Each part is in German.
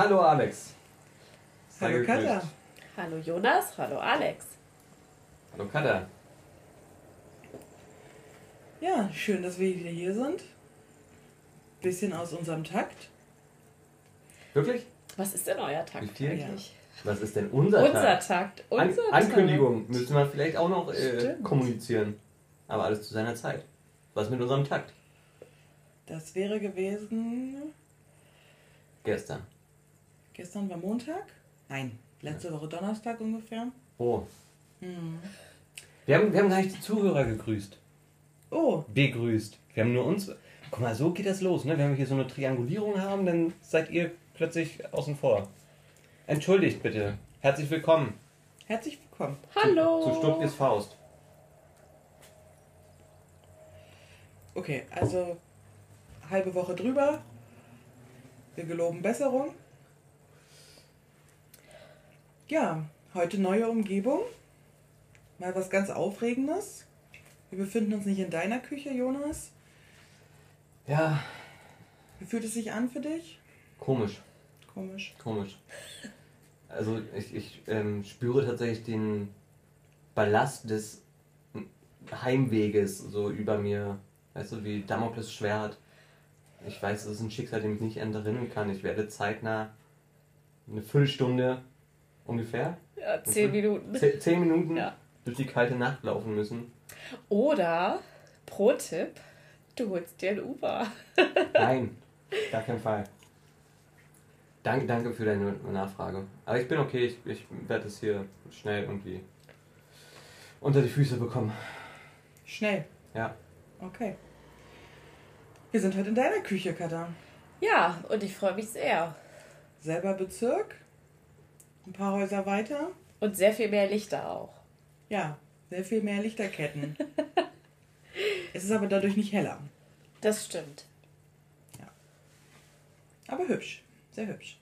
Hallo Alex. Sei Hallo gegrüßt. Katja. Hallo Jonas, hallo Alex. Hallo Katja. Ja, schön, dass wir wieder hier sind. Bisschen aus unserem Takt. Wirklich? Was ist denn euer Takt Wie eigentlich? Was ist denn unser, Unser? Takt. An Unser Ankündigung müssen wir vielleicht auch noch äh, kommunizieren. Aber alles zu seiner Zeit. Was mit unserem Takt? Das wäre gewesen. Gestern. Gestern war Montag? Nein, letzte Woche Donnerstag ungefähr. Oh. Hm. Wir haben, wir haben gar nicht die Zuhörer gegrüßt. Oh, Begrüßt. Wir haben nur uns. Guck mal, so geht das los, ne? Wenn wir hier so eine Triangulierung haben, dann seid ihr plötzlich außen vor. Entschuldigt bitte. Herzlich willkommen herzlich willkommen. Hallo. zu Stuckis Faust. Okay, also halbe Woche drüber. Wir geloben Besserung. Ja, heute neue Umgebung. Mal was ganz Aufregendes. Wir befinden uns nicht in deiner Küche, Jonas. Ja, Wie fühlt es sich an für dich? komisch. Komisch. Komisch. Also ich, ich ähm, spüre tatsächlich den Ballast des Heimweges so über mir. Weißt du, wie Damokles Schwert. Ich weiß, es ist ein Schicksal, dem ich nicht entrinnen kann. Ich werde zeitnah eine Viertelstunde ungefähr, Ja, zehn Minuten. zehn, zehn Minuten Ja. durch die kalte Nacht laufen müssen. Oder, Pro-Tipp, du holst dir ein Uber. Nein, gar keinen Fall. Danke, danke für deine Nachfrage. Aber ich bin okay, ich, ich werde es hier schnell irgendwie unter die Füße bekommen. Schnell. Ja. Okay. Wir sind heute in deiner Küche, Kada. Ja, und ich freue mich sehr. Selber Bezirk. Ein paar Häuser weiter. Und sehr viel mehr Lichter auch. Ja, sehr viel mehr Lichterketten. es ist aber dadurch nicht heller. Das stimmt. Aber hübsch. Sehr hübsch.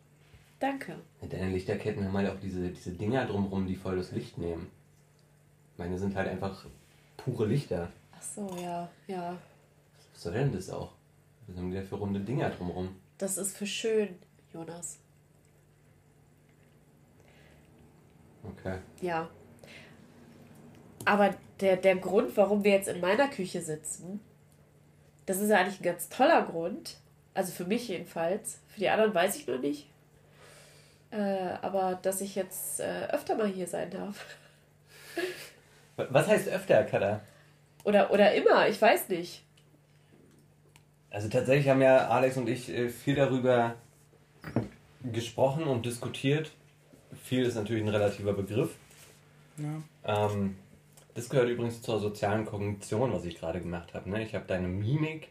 Danke. Deine Lichterketten haben halt auch diese, diese Dinger drumrum, die voll das Licht nehmen. Meine sind halt einfach pure Lichter. Ach so, ja, ja. Was soll denn das auch? Was haben die da für runde Dinger drumrum? Das ist für schön, Jonas. Okay. Ja. Aber der, der Grund, warum wir jetzt in meiner Küche sitzen, das ist ja eigentlich ein ganz toller Grund. Also für mich jedenfalls. Für die anderen weiß ich noch nicht. Äh, aber dass ich jetzt äh, öfter mal hier sein darf. Was heißt öfter, Kada? Oder, oder immer, ich weiß nicht. Also tatsächlich haben ja Alex und ich äh, viel darüber gesprochen und diskutiert. Viel ist natürlich ein relativer Begriff. Ja. Ähm, das gehört übrigens zur sozialen Kognition, was ich gerade gemacht habe. Ne? Ich habe deine Mimik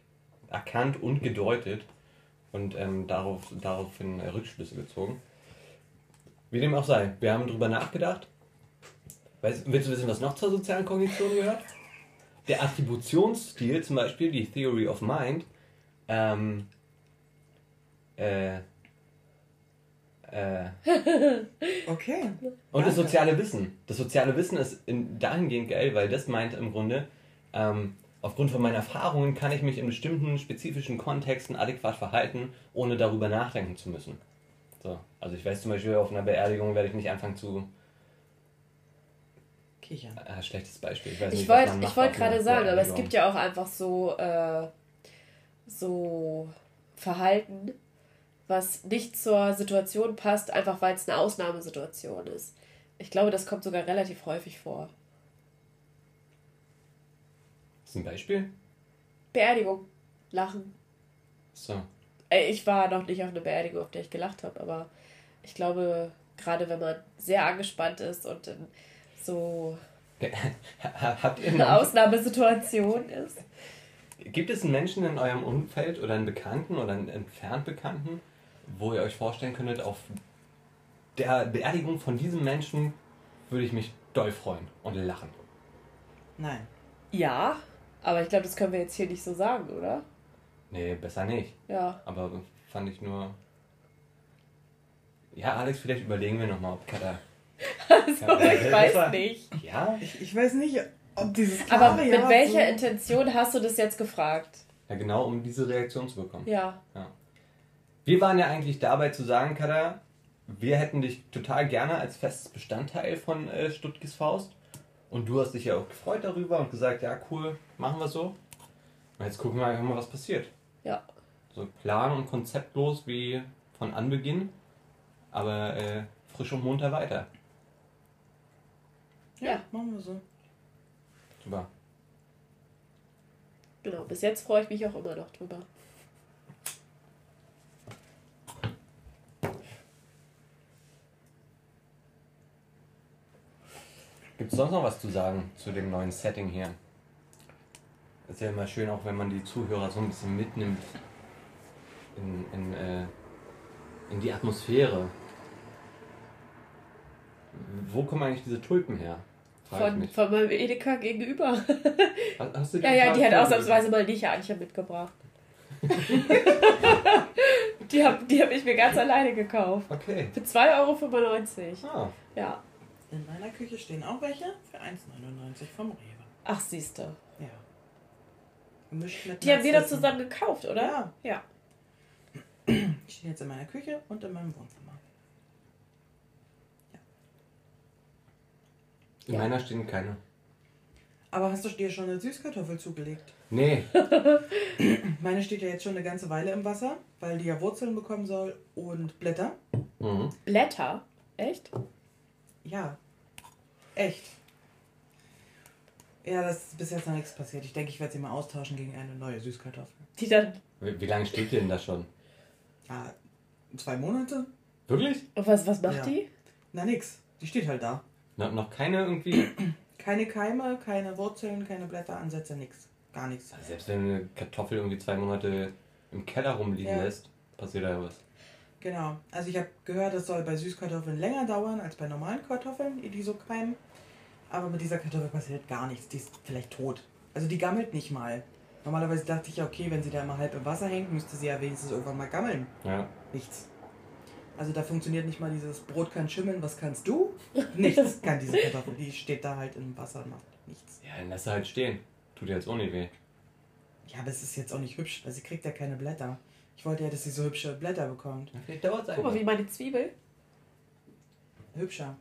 erkannt und gedeutet und ähm, darauf, daraufhin Rückschlüsse gezogen. Wie dem auch sei, wir haben drüber nachgedacht. Weißt, willst du wissen, was noch zur sozialen Kognition gehört? Der Attributionsstil, zum Beispiel die Theory of Mind, ähm, äh, äh, Okay. und das soziale Wissen. Das soziale Wissen ist in, dahingehend geil, weil das meint im Grunde, ähm, aufgrund von meinen Erfahrungen kann ich mich in bestimmten spezifischen Kontexten adäquat verhalten, ohne darüber nachdenken zu müssen. So. Also ich weiß zum Beispiel, auf einer Beerdigung werde ich nicht anfangen zu... Kichern. Äh, schlechtes Beispiel. Ich, Ich wollte wollt gerade sagen, aber es gibt ja auch einfach so, äh, so Verhalten, was nicht zur Situation passt, einfach weil es eine Ausnahmesituation ist. Ich glaube, das kommt sogar relativ häufig vor. Ist ein Beispiel? Beerdigung, Lachen. So. Ich war noch nicht auf einer Beerdigung, auf der ich gelacht habe, aber ich glaube, gerade wenn man sehr angespannt ist und in so Habt ihr eine Ausnahmesituation ist. gibt es einen Menschen in eurem Umfeld oder einen Bekannten oder einen entfernt Bekannten, wo ihr euch vorstellen könntet, auf der Beerdigung von diesem Menschen würde ich mich doll freuen und lachen? Nein. Ja, aber ich glaube, das können wir jetzt hier nicht so sagen, oder? Nee, besser nicht. Ja. Aber fand ich nur. Ja, Alex, vielleicht überlegen wir nochmal, ob Kata. Also, Ja, ich weiß war- nicht. Ja? Ich, ich weiß nicht, ob dieses Aber klare mit Ja welcher so- Intention hast du das jetzt gefragt? Ja, genau, um diese Reaktion zu bekommen. Ja. Wir waren ja eigentlich dabei zu sagen, Kada, wir hätten dich total gerne als festes Bestandteil von äh, Stuttgis Faust. Und du hast dich ja auch gefreut darüber und gesagt, ja cool, machen wir so. Und jetzt gucken wir einfach mal, was passiert. Ja. So plan- und konzeptlos wie von Anbeginn, aber äh, frisch und munter weiter. Ja, Ja. machen wir so. Super. Genau, bis jetzt freue ich mich auch immer noch drüber. Gibt es sonst noch was zu sagen zu dem neuen Setting hier? Ist ja immer schön, auch wenn man die Zuhörer so ein bisschen mitnimmt in, in, äh, in die Atmosphäre. Wo kommen eigentlich diese Tulpen her? Von, von meinem Edeka gegenüber. Hast, hast du Ja, ja, die hat ausnahmsweise mal nicht Antje mitgebracht. die habe die hab ich mir ganz alleine gekauft. Okay. Für 2,95 Euro. Ah, Ja. In meiner Küche stehen auch welche für 1,99 vom Rewe. Ach, siehst du. Ja. Gemischt mit Die haben wir doch zusammen gekauft, oder? Ja. Ja. Die stehen jetzt in meiner Küche und in meinem Wohnzimmer. in Ja. meiner stehen keine. Aber hast du dir schon eine Süßkartoffel zugelegt? Nee, Meine steht ja jetzt schon eine ganze Weile im Wasser, weil die ja Wurzeln bekommen soll und Blätter. mhm. Blätter? Echt? Ja. Echt. Ja, das ist bis jetzt noch nichts passiert. Ich denke, ich werde sie mal austauschen gegen eine neue Süßkartoffel. Die dann. wie, wie lange steht die denn da schon? Ja, zwei Monate? Wirklich? Und was, was macht Ja. die? Na nix. Die steht halt da. No, noch keine irgendwie. Keine Keime, keine Wurzeln, keine Blätteransätze, nix. Gar nichts. Selbst wenn eine Kartoffel irgendwie zwei Monate im Keller rumliegen Ja. lässt, passiert da ja was. Genau. Also ich habe gehört, es soll bei Süßkartoffeln länger dauern als bei normalen Kartoffeln, die so keimen. Aber mit dieser Kartoffel passiert gar nichts. Die ist vielleicht tot. Also die gammelt nicht mal. Normalerweise dachte ich ja, okay, wenn sie da immer halb im Wasser hängt, müsste sie ja wenigstens irgendwann mal gammeln. Ja. Nichts. Also da funktioniert nicht mal dieses Brot kann schimmeln, was kannst du? Nichts kann diese Kartoffel. Die steht da halt im Wasser und macht nichts. Ja, dann lass sie halt stehen. Tut dir jetzt auch nicht weh. Ja, aber es ist jetzt auch nicht hübsch, weil sie kriegt ja keine Blätter. Ich wollte ja, dass sie so hübsche Blätter bekommt. Ja, Vielleicht dauert es Guck mal, wie meine Zwiebel. Hübscher.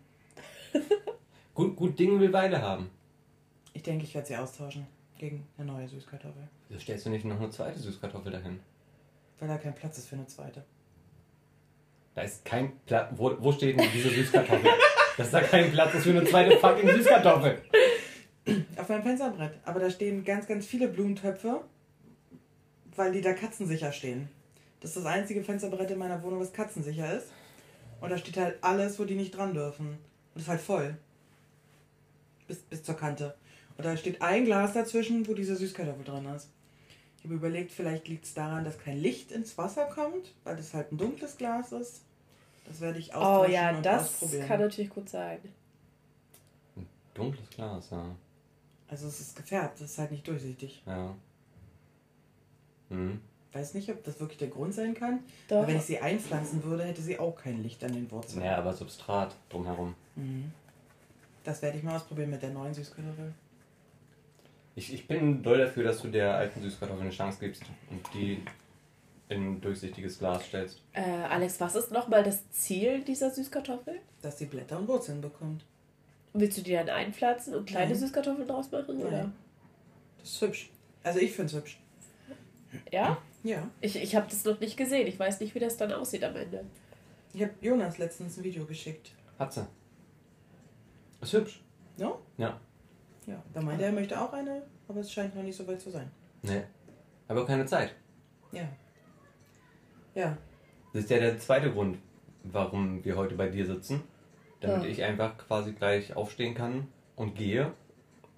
Gut, gut Ding will Weile haben. Ich denke, ich werde sie austauschen gegen eine neue Süßkartoffel. Wieso stellst du nicht noch eine zweite Süßkartoffel dahin? Weil da kein Platz ist für eine zweite. Da ist kein Platz. Wo, wo steht denn diese Süßkartoffel? Dass da kein Platz ist für eine zweite fucking Süßkartoffel. Auf meinem Fensterbrett. Aber da stehen ganz, ganz viele Blumentöpfe, weil die da katzensicher stehen. Das ist das einzige Fensterbrett in meiner Wohnung, was katzensicher ist. Und da steht halt alles, wo die nicht dran dürfen. Und das ist halt voll. Bis, bis zur Kante. Und da steht ein Glas dazwischen, wo diese Süßkartoffel drin ist. Ich habe überlegt, vielleicht liegt es daran, dass kein Licht ins Wasser kommt, weil das halt ein dunkles Glas ist. Das werde ich Oh austauschen ja, und das kann natürlich gut sein. Dunkles Glas, ja. also es ist gefärbt, das ist halt nicht durchsichtig. Ja. Hm. Weiß nicht, ob das wirklich der Grund sein kann. Doch. Aber wenn ich sie einpflanzen würde, hätte sie auch kein Licht an den Wurzeln. Ja, aber Substrat drumherum. Mhm. Das werde ich mal ausprobieren mit der neuen Süßkartoffel. Ich, ich bin doll dafür, dass du der alten Süßkartoffel eine Chance gibst und die in ein durchsichtiges Glas stellst. Äh, Alex, was ist nochmal das Ziel dieser Süßkartoffel? Dass sie Blätter und Wurzeln bekommt. Willst du die dann einpflanzen und kleine Nein. Süßkartoffeln draus machen? Oder? Nein. Das ist hübsch. Also ich finde es hübsch. Ja? Ja. Ich, ich habe das noch nicht gesehen. Ich weiß nicht, wie das dann aussieht am Ende. Ich habe Jonas letztens ein Video geschickt. Hat sie. Ist hübsch. No? Ja. Ja. Da meinte er, er möchte auch eine, aber es scheint noch nicht so weit zu sein. Nee. Aber keine Zeit. Ja. Ja. Das ist ja der zweite Grund, warum wir heute bei dir sitzen. Damit Ja. ich einfach quasi gleich aufstehen kann und gehe,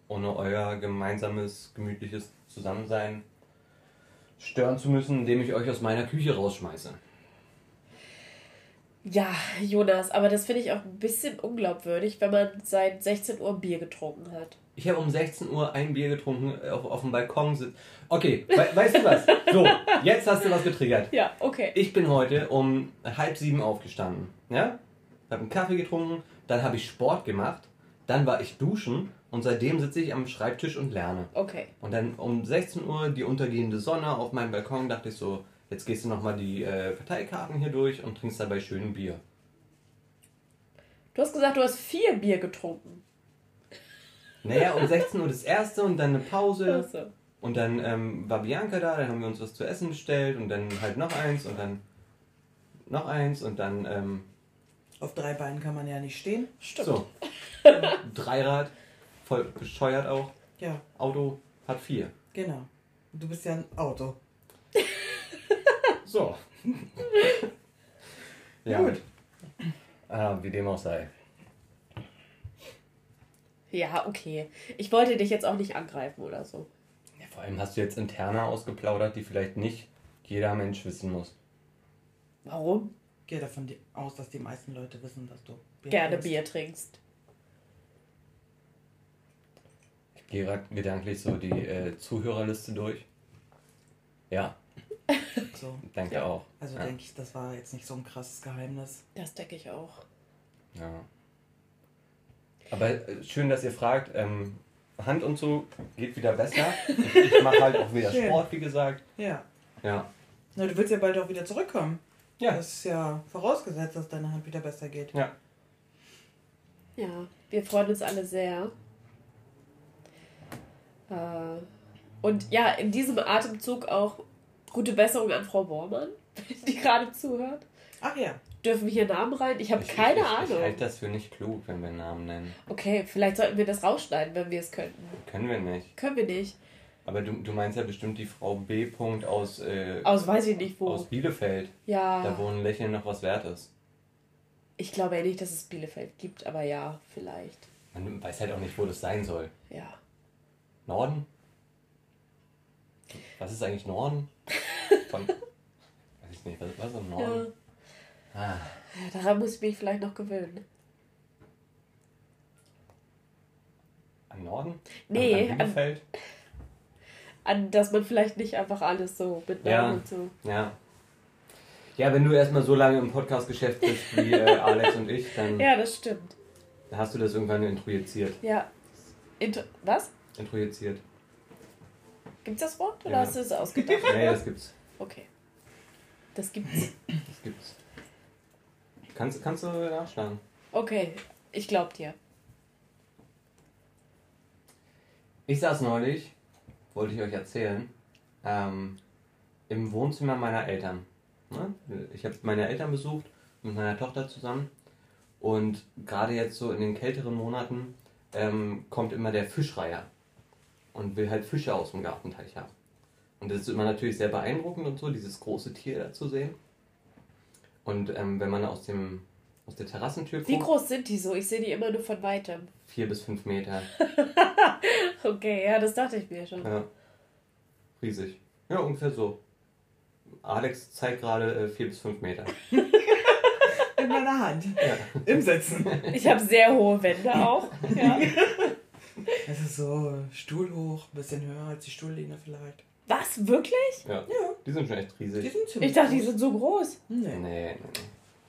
ohne euer gemeinsames, gemütliches Zusammensein stören zu müssen, indem ich euch aus meiner Küche rausschmeiße. Ja, Jonas, aber das finde ich auch ein bisschen unglaubwürdig, wenn man seit 16 Uhr Bier getrunken hat. Ich habe um 16 Uhr ein Bier getrunken, auf, auf dem Balkon sitzt. Okay, we weißt du was? So, jetzt hast du was getriggert. Ja, okay. Ich bin heute um halb sieben aufgestanden. Ja? Habe einen Kaffee getrunken, dann habe ich Sport gemacht, dann war ich duschen und seitdem sitze ich am Schreibtisch und lerne. Okay. Und dann um 16 Uhr die untergehende Sonne auf meinem Balkon dachte ich so, Jetzt gehst du nochmal die äh, Karteikarten hier durch und trinkst dabei schön Bier. Du hast gesagt, du hast vier Bier getrunken. Naja, um 16 Uhr das erste und dann eine Pause. Ach so. Und dann ähm, war Bianca da, dann haben wir uns was zu essen bestellt und dann halt noch eins und dann noch eins und dann ähm, Auf drei Beinen kann man ja nicht stehen. Stimmt. so. Dreirad, voll bescheuert auch. Ja, Auto hat vier. genau. Du bist ja ein Auto. So. ja. Gut. Ah, wie dem auch sei. Ja, okay. Ich wollte dich jetzt auch nicht angreifen oder so. Ja, vor allem hast du jetzt interne ausgeplaudert, die vielleicht nicht jeder Mensch wissen muss. Warum? Gehe davon aus, dass die meisten Leute wissen, dass du Bier Gerne trinkst. Bier trinkst. Ich gehe gerade gedanklich so die äh, Zuhörerliste durch. Ja, So. danke Ja. auch. Also ja. denke ich, das war jetzt nicht so ein krasses Geheimnis. Das denke ich auch. Ja. Aber äh, schön, dass ihr fragt. Ähm, Hand und so geht wieder besser. Ich, ich mache halt auch wieder Schön. Sport, wie gesagt. Ja. Ja. Na, du willst ja bald auch wieder zurückkommen. Ja. Das ist ja vorausgesetzt, dass deine Hand wieder besser geht. Ja. Ja, wir freuen uns alle sehr. Äh, und ja, in diesem Atemzug auch gute Besserung an Frau Bormann, die gerade zuhört. Ach ja. Dürfen wir hier Namen rein? Ich habe keine ich, Ich, Ahnung. ich halte das für nicht klug, wenn wir Namen nennen. Okay, vielleicht sollten wir das rausschneiden, wenn wir es könnten. Können wir nicht. Können wir nicht. Aber du, du meinst ja bestimmt die Frau B. -Punkt aus, äh, Aus weiß ich nicht wo. aus Bielefeld. Da ja, wo ein Lächeln noch was wert ist. ich glaube ja nicht, dass es Bielefeld gibt, aber ja, vielleicht. Man weiß halt auch nicht, wo das sein soll. Ja. Norden? Was ist eigentlich Norden? Von, weiß ich nicht, was, was ist im ja. Norden? Ah, Ja, daran muss ich mich vielleicht noch gewöhnen. am Norden? Nee, An, an, an an, dass man vielleicht nicht einfach alles so mit Namen Ja. und so. Ja. Ja, wenn du erstmal so lange im Podcast-Geschäft bist wie äh, Alex und ich, dann Ja, das stimmt. hast du das irgendwann introjiziert. Ja. Inter was? Introjiziert. Gibt's das Wort oder Ja. hast du es ausgedacht? Nee, das gibt's. Okay. Das gibt's. Das gibt's. Kannst, kannst du nachschlagen. Okay, ich glaub dir. Ich saß neulich, wollte ich euch erzählen, ähm, im Wohnzimmer meiner Eltern. Ne? Ich habe meine Eltern besucht mit meiner Tochter zusammen und gerade jetzt so in den kälteren Monaten ähm, kommt immer der Fischreiher und will halt Fische aus dem Gartenteich haben. Und das ist immer natürlich sehr beeindruckend und so, dieses große Tier da zu sehen. Und ähm, wenn man aus, dem, aus der Terrassentür Wie guckt, groß sind die so? Ich sehe die immer nur von weitem. vier bis fünf Meter. Okay, ja, das dachte ich mir schon. Ja. Riesig. Ja, ungefähr so. Alex zeigt gerade äh, 4 bis 5 Meter. In meiner Hand. Ja. Im Sitzen. Ich habe sehr hohe Wände auch. Ja. Das ist so stuhlhoch, ein bisschen höher als die Stuhllehne vielleicht. Was? Wirklich? ja. Ja. Die sind schon echt Die riesig. sind ziemlich Ich dachte, die sind so groß. Nee. Nee, nee, nee.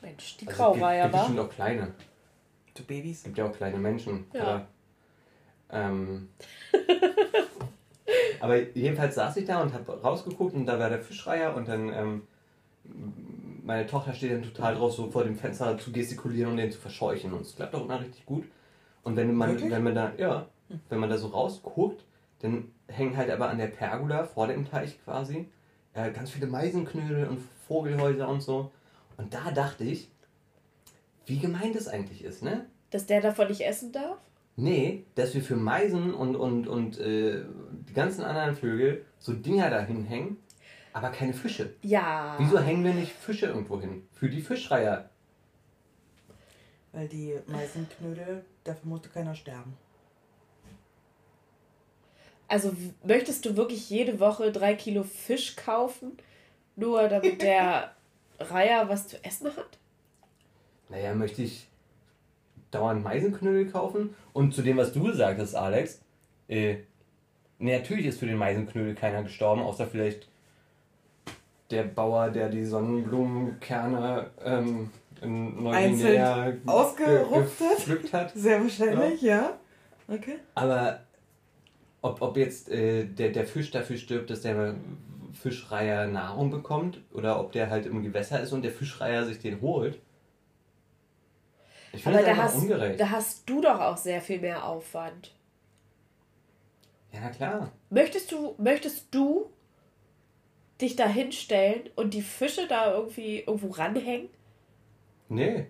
Mensch, die Also, Graureiher gibt, gibt war. bestimmt auch kleine. So Babys. Es gibt ja auch kleine Menschen. Ja. Oder, ähm, aber jedenfalls saß ich da und habe rausgeguckt und da war der Fischreiher und dann ähm, meine Tochter steht dann total drauf, so vor dem Fenster zu gestikulieren und den zu verscheuchen und es klappt auch immer richtig gut. Und wenn man, Wirklich? wenn man da, ja, wenn man da so rausguckt, dann hängen halt aber an der Pergola vor dem Teich quasi äh, ganz viele Meisenknödel und Vogelhäuser und so. Und da dachte ich, wie gemein das eigentlich ist, ne? Dass der davon nicht essen darf? Nee, dass wir für Meisen und, und, und äh, die ganzen anderen Vögel so Dinger dahin hängen, aber keine Fische. Ja. Wieso hängen wir nicht Fische irgendwo hin? Für die Fischreiher. Weil die Meisenknödel, dafür musste keiner sterben. Also möchtest du wirklich jede Woche drei Kilo Fisch kaufen, nur damit der Reiher was zu essen hat? Naja, möchte ich dauernd Meisenknödel kaufen? Und zu dem, was du gesagt hast, Alex, äh, nee, natürlich ist für den Meisenknödel keiner gestorben, außer vielleicht der Bauer, der die Sonnenblumenkerne ähm, in Neuguinea ge- ausgerupft hat? Sehr wahrscheinlich, ja. Okay. Aber ob, ob jetzt äh, der, der Fisch dafür stirbt, dass der Fischreiher Nahrung bekommt oder ob der halt im Gewässer ist und der Fischreiher sich den holt. Ich finde das da hast, ungerecht. da hast du doch auch sehr viel mehr Aufwand. Ja, na klar. Möchtest du, möchtest du dich da hinstellen und die Fische da irgendwie irgendwo ranhängen? Nee.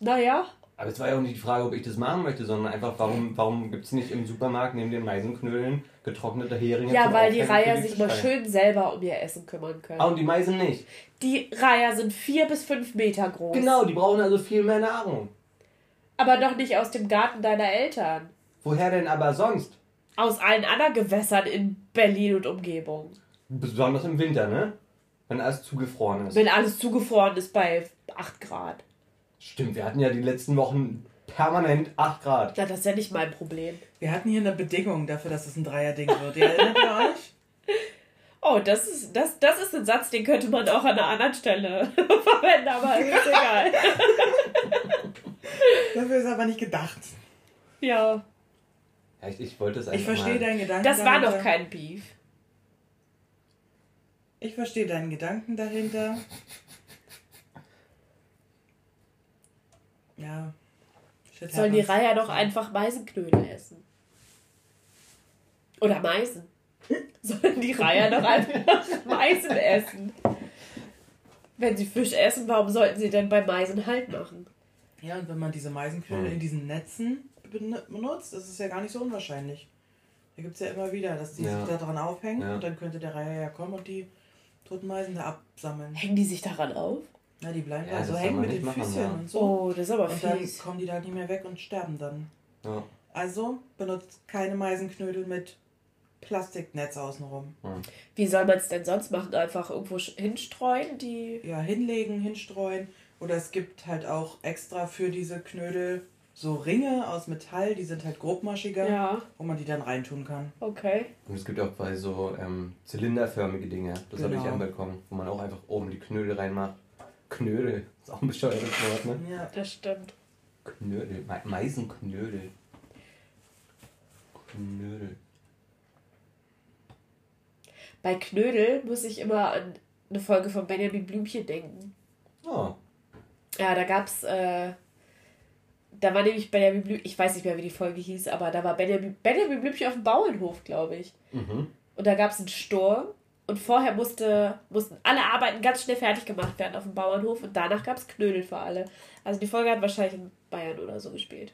Naja, Aber es war ja auch nicht die Frage, ob ich das machen möchte, sondern einfach, warum, warum gibt es nicht im Supermarkt neben den Meisenknödeln getrocknete Heringe ja, weil die Reiher sich mal schön selber um ihr Essen kümmern können. Ah, und die Meisen nicht. Die Reiher sind vier bis fünf Meter groß. Genau, die brauchen also viel mehr Nahrung. Aber doch nicht aus dem Garten deiner Eltern. Woher denn aber sonst? Aus allen anderen Gewässern in Berlin und Umgebung. Besonders im Winter, ne? Wenn alles zugefroren ist. Wenn alles zugefroren ist bei 8 Grad. Stimmt, wir hatten ja die letzten Wochen permanent 8 Grad. Na, das ist ja nicht mein Problem. Wir hatten hier eine Bedingung dafür, dass es ein Dreierding wird. Ihr erinnert ihr euch? Oh, das ist, das, das ist ein Satz, den könnte man auch an einer anderen Stelle verwenden, aber ist egal. Dafür ist aber nicht gedacht. Ja. Ja, ich, ich wollte es Ich einfach verstehe mal. deinen Gedanken Das war dahinter. noch kein Beef. Ich verstehe deinen Gedanken dahinter. Ja. Shit Sollen die. Reiher doch einfach Meisenknödel essen. Oder Meisen. Sollen die Reiher doch einfach Meisen essen. Wenn sie Fisch essen, warum sollten sie denn bei Meisen Halt machen? Ja, und wenn man diese Meisenknödel Hm. in diesen Netzen ben- benutzt, das ist ja gar nicht so unwahrscheinlich. Da gibt es ja immer wieder, dass die Ja. sich da dran aufhängen Ja. und dann könnte der Reiher ja kommen und die toten Meisen da absammeln. Hängen die sich daran auf? Ja, die bleiben Ja, da so hängen mit den machen, Füßchen ja. und so. Oh, das ist aber und dann fies. kommen die da nicht mehr weg und sterben dann. Ja. Also benutzt keine Meisenknödel mit Plastiknetz außenrum. Wie soll man es denn sonst machen? Einfach irgendwo hinstreuen? Die. Ja, hinlegen, hinstreuen. Oder es gibt halt auch extra für diese Knödel so Ringe aus Metall, die sind halt grobmaschiger, Ja, wo man die dann reintun kann. okay. Und es gibt auch bei so ähm, zylinderförmige Dinge. Das habe ich Genau. anbekommen, wo man auch einfach oben die Knödel reinmacht. Knödel, ist auch ein bescheuertes Wort, ne? Ja. Das stimmt. Knödel, Me Meisenknödel. Knödel. Bei Knödel muss ich immer an eine Folge von Benjamin Blümchen denken. Oh, Ja, da gab's, äh, da war nämlich Benjamin Blümchen, ich weiß nicht mehr, wie die Folge hieß, aber da war Benjamin, Benjamin Blümchen auf dem Bauernhof, glaube ich. mhm. Und da gab's einen Sturm und vorher musste, mussten alle Arbeiten ganz schnell fertig gemacht werden auf dem Bauernhof und danach gab's Knödel für alle. Also die Folge hat wahrscheinlich in Bayern oder so gespielt.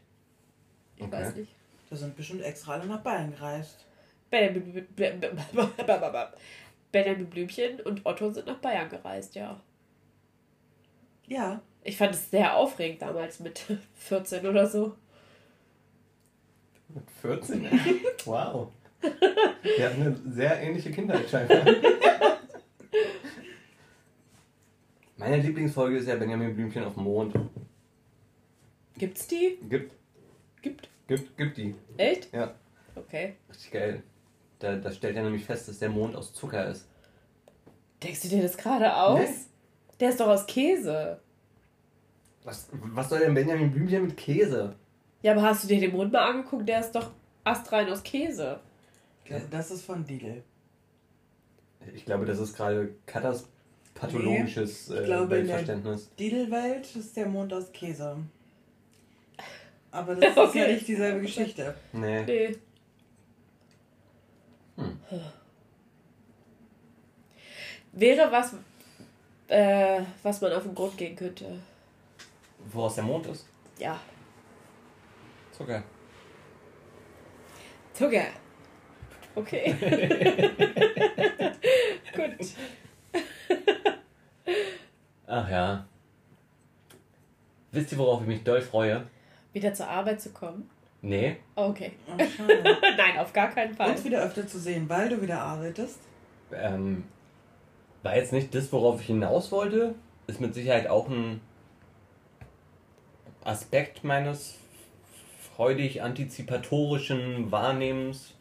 Ich Okay. weiß nicht. Da sind bestimmt extra alle nach Bayern gereist. Benjamin, Benjamin Blümchen und Otto sind nach Bayern gereist, ja. Ja. Ich fand es sehr aufregend damals mit 14 oder so. Mit 14? wow. Wir hatten eine sehr ähnliche Kindheit scheinbar. Meine Lieblingsfolge ist ja Benjamin Blümchen auf dem Mond. Gibt's die? Gibt, Gibt. gibt, gibt die. Echt? Ja, Okay. richtig geil. Da, da stellt er nämlich fest, dass der Mond aus Zucker ist. Denkst du dir das gerade aus? Nee. Der ist doch aus Käse. Was, was soll denn Benjamin Blümchen mit Käse? Ja, aber hast du dir den Mond mal angeguckt? Der ist doch astrein aus Käse. Das ist von Lidl. Ich glaube, das ist gerade katas pathologisches ich äh, glaube, in der- Weltverständnis. Lidl-Welt ist der Mond aus Käse. Aber das ist ja Okay. nicht dieselbe Geschichte. Nee. Nee. Hm. Wäre was, äh, was man auf den Grund gehen könnte. Woraus der Mond ist? Ja. Zucker. Zucker. Okay. Gut. Ach ja. Wisst ihr, worauf ich mich doll freue? Wieder zur Arbeit zu kommen? Nee. Okay. Oh. Nein, auf gar keinen Fall. Uns wieder öfter zu sehen, weil du wieder arbeitest. Ähm, war jetzt nicht das, worauf ich hinaus wollte. Ist mit Sicherheit auch ein Aspekt meines freudig antizipatorischen Wahrnehmens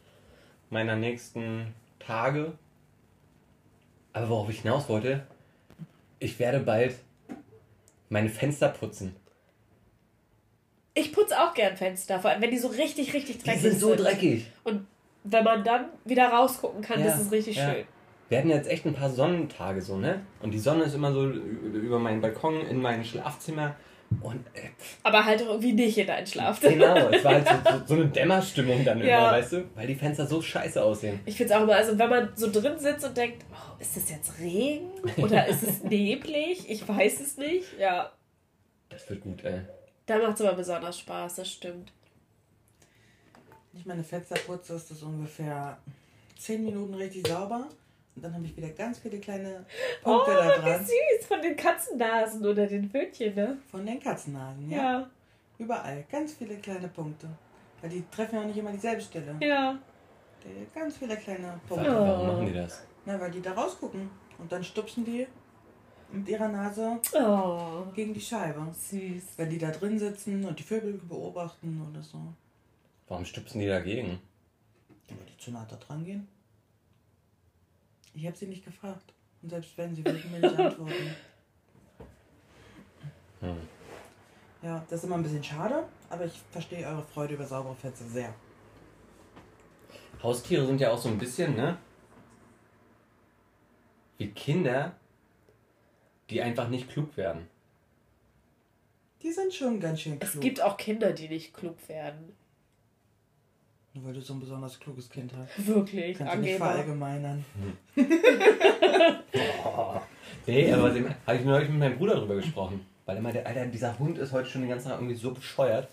meiner nächsten Tage. Aber worauf ich hinaus wollte, ich werde bald meine Fenster putzen. Ich putze auch gern Fenster, vor allem wenn die so richtig, richtig Die dreckig sind so dreckig. Und wenn man dann wieder rausgucken kann, Ja, das ist richtig ja. schön. Wir hatten jetzt echt ein paar Sonnentage so, ne? Und die Sonne ist immer so über meinen Balkon in mein Schlafzimmer. Und äh, Aber halt auch irgendwie nicht in dein Schlafzimmer. genau, es war halt so, so, so eine Dämmerstimmung dann Ja. immer, weißt du? Weil die Fenster so scheiße aussehen. Ich finde es auch immer, also wenn man so drin sitzt und denkt, oh, ist das jetzt Regen oder ist es neblig? Ich weiß es nicht. Ja, Das wird gut, ey. da macht es aber besonders Spaß, das stimmt. Wenn ich meine Fenster putze, ist das ungefähr 10 Minuten richtig sauber. Und dann habe ich wieder ganz viele kleine Oh, Punkte da wie dran. süß, von den Katzennasen oder den Pfötchen, ne? Von den Katzennasen, ja. Ja, Überall. Ganz viele kleine Punkte. Weil die treffen ja auch nicht immer dieselbe Stelle. ja. Ganz viele kleine Warum, Punkte. warum machen die das? Na, weil die da rausgucken. Und dann stupsen die mit ihrer Nase Oh, gegen die Scheibe. süß. Wenn die da drin sitzen und die Vögel beobachten oder so. Warum stupsen die dagegen? Weil die zu nah da dran gehen. Ich habe sie nicht gefragt. Und selbst wenn, sie würden mir nicht antworten. Hm. Ja, das ist immer ein bisschen schade, aber ich verstehe eure Freude über saubere Fenster sehr. Haustiere sind ja auch so ein bisschen, ne? Wie Kinder, die einfach nicht klug werden. Die sind schon ganz schön klug. Es gibt auch Kinder, die nicht klug werden. Nur weil du so ein besonders kluges Kind hast. Wirklich, Kannst du nicht Angeber. verallgemeinern. Oh. Nee, aber habe ich neulich mit meinem Bruder drüber gesprochen. Weil er meinte, Alter, dieser Hund ist heute schon den ganzen Tag irgendwie so bescheuert.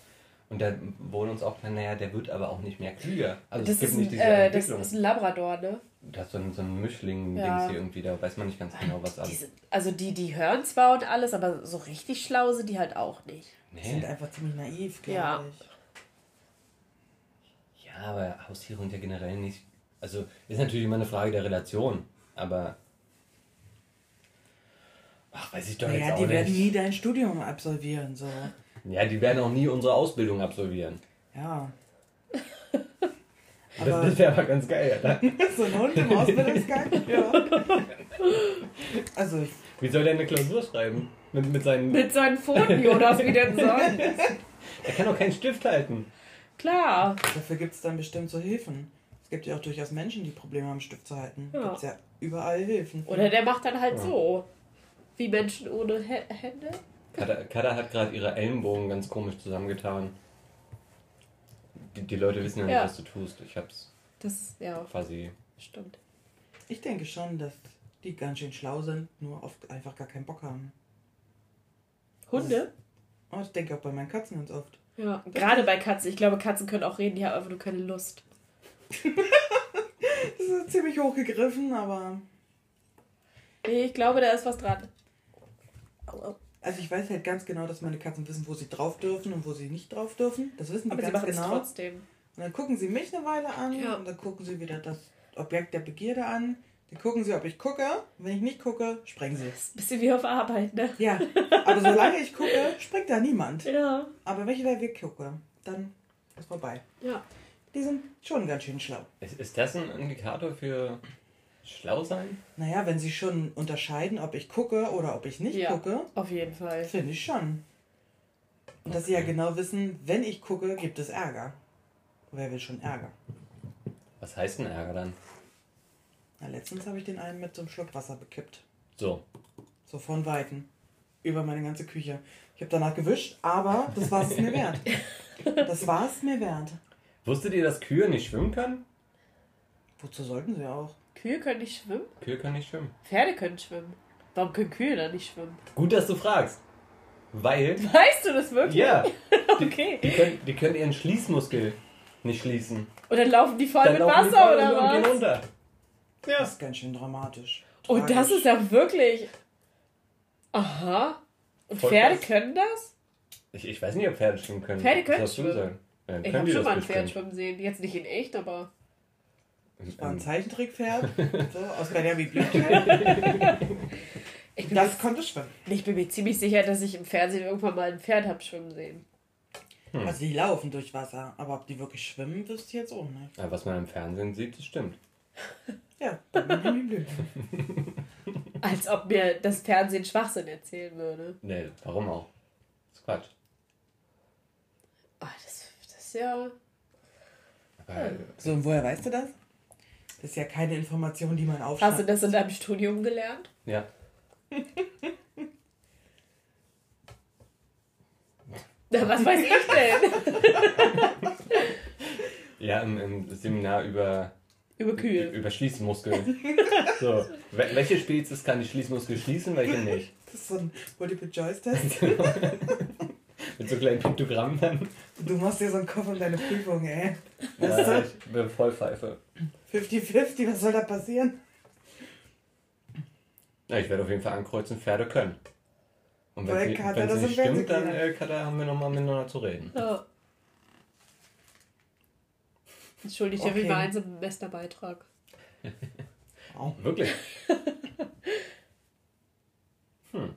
Und da wurde uns auch klar, naja, der wird aber auch nicht mehr klüger. Also Das es gibt ist, nicht ein, diese äh, das Entwicklung. ist ein Labrador, ne? Das ist so ein, so ein Mischling-Dings Ja. hier irgendwie, da weiß man nicht ganz genau, was alles. also die, die hören zwar und alles, aber so richtig schlau sind die halt auch nicht. Die sind Nee. einfach ziemlich naiv, glaube Ja. ich. Ja, aber Haustiere sind ja generell nicht. Also ist natürlich immer eine Frage der Relation, aber. Ach, weiß ich doch Naja, jetzt die auch werden nie nicht. dein Studium absolvieren, so. Ja, die werden auch nie unsere Ausbildung absolvieren. Ja. Das, Aber das wäre aber ganz geil, oder? so ein Hund im Ausbildungsgang? Ja. Also, Wie soll der eine Klausur schreiben? Mit, mit seinen. Mit seinen Pfoten, Jonas, wie denn sonst? Er kann auch keinen Stift halten. Klar. dafür gibt es dann bestimmt so Hilfen. Es gibt ja auch durchaus Menschen, die Probleme haben, Stift zu halten. Ja. Gibt es ja überall Hilfen. Oder der macht dann halt Ja. so. Wie Menschen ohne Hä- Hände. Kada, Kada hat gerade ihre Ellenbogen ganz komisch zusammengetan. Die, die Leute wissen ja nicht, Ja. was du tust. Ich hab's Das, ja, quasi. stimmt. Ich denke schon, dass die ganz schön schlau sind, nur oft einfach gar keinen Bock haben. Hunde? Und ich denke auch bei meinen Katzen ganz oft. Ja, gerade bei Katzen. Ich glaube, Katzen können auch reden, die haben einfach nur keine Lust. Das ist ziemlich hochgegriffen, aber. Nee, ich glaube, da ist was dran. Au, au. Also ich weiß halt ganz genau, dass meine Katzen wissen, wo sie drauf dürfen und wo sie nicht drauf dürfen. Das wissen die Aber sie ganz machen es genau. trotzdem. Und dann gucken sie mich eine Weile an Ja. und dann gucken sie wieder das Objekt der Begierde an. Dann gucken sie, ob ich gucke. Und wenn ich nicht gucke, sprengen sie. Das ist ein bisschen wie auf Arbeit, ne? Ja, aber solange ich gucke, springt da niemand. Ja. Aber wenn ich da weggucke, dann ist vorbei. Ja. Die sind schon ganz schön schlau. Ist, ist das ein Indikator für schlau sein? Naja, wenn sie schon unterscheiden, ob ich gucke oder ob ich nicht Ja. gucke, Auf jeden Fall. finde ich schon. Und dass sie ja genau wissen, wenn ich gucke, gibt es Ärger. Wer will schon Ärger? Was heißt denn Ärger dann? Na, letztens habe ich den einen mit so einem Schluck Wasser bekippt. So. So von Weitem. Über meine ganze Küche. Ich habe danach gewischt, aber das war es mir wert. Das war es mir wert. Wusstet ihr, dass Kühe nicht schwimmen können? Wozu sollten sie auch? Kühe können nicht schwimmen. Kühe können nicht schwimmen. Pferde können schwimmen. Warum können Kühe dann nicht schwimmen? Gut, dass du fragst. Weil, Weißt du das wirklich? ja, Okay. die können, die können ihren Schließmuskel nicht schließen. Und dann laufen die voll Dann mit die Wasser voll oder und gehen was? Ja. Das ist ganz schön dramatisch. Und das Tragisch. ist ja wirklich. Aha. Und Voll Pferde krass. können das? Ich, ich weiß nicht, ob Pferde schwimmen können. Pferde können Was sollst du schwimmen. sagen? Ja, Ich habe schon das mal ein Pferd schwimmen sehen. Jetzt nicht in echt, aber. Das war ein Zeichentrickpferd. so, aus Benjamin Blümchen. Das konnte schwimmen. ich bin mir ziemlich sicher, dass ich im Fernsehen irgendwann mal ein Pferd habe schwimmen sehen. Hm. Also die laufen durch Wasser. Aber ob die wirklich schwimmen, wüsste ich jetzt auch nicht. ja, was man im Fernsehen sieht, das stimmt. Ja. Als ob mir das Fernsehen Schwachsinn erzählen würde. Nee, warum auch? Das ist Quatsch. Ah, das, das ist ja. Weil, So, und woher weißt du das? Das ist ja keine Information, die man aufschreibt. Hast du das in deinem Studium gelernt? ja. Na, was weiß ich denn? Ja, im, im Seminar über, Über Kühe. über Schließmuskeln. so, wel- welche Spezies kann die Schließmuskel schließen, welche nicht? Das ist so ein Multiple-Choice-Test. Mit so kleinen Piktogrammen dann. Du machst dir so einen Kopf um deine Prüfung, ey. Ja, Weißt du? ich bin Vollpfeife. 50-50, was soll da passieren? Ja, ich werde auf jeden Fall ankreuzen, Pferde können. Und wenn sie, wenn das sie nicht stimmt, dann äh, Katha, haben wir nochmal miteinander zu reden. Ja. Entschuldigt ja Okay. wie bei einem Semesterbeitrag. Oh. Wirklich? Hm.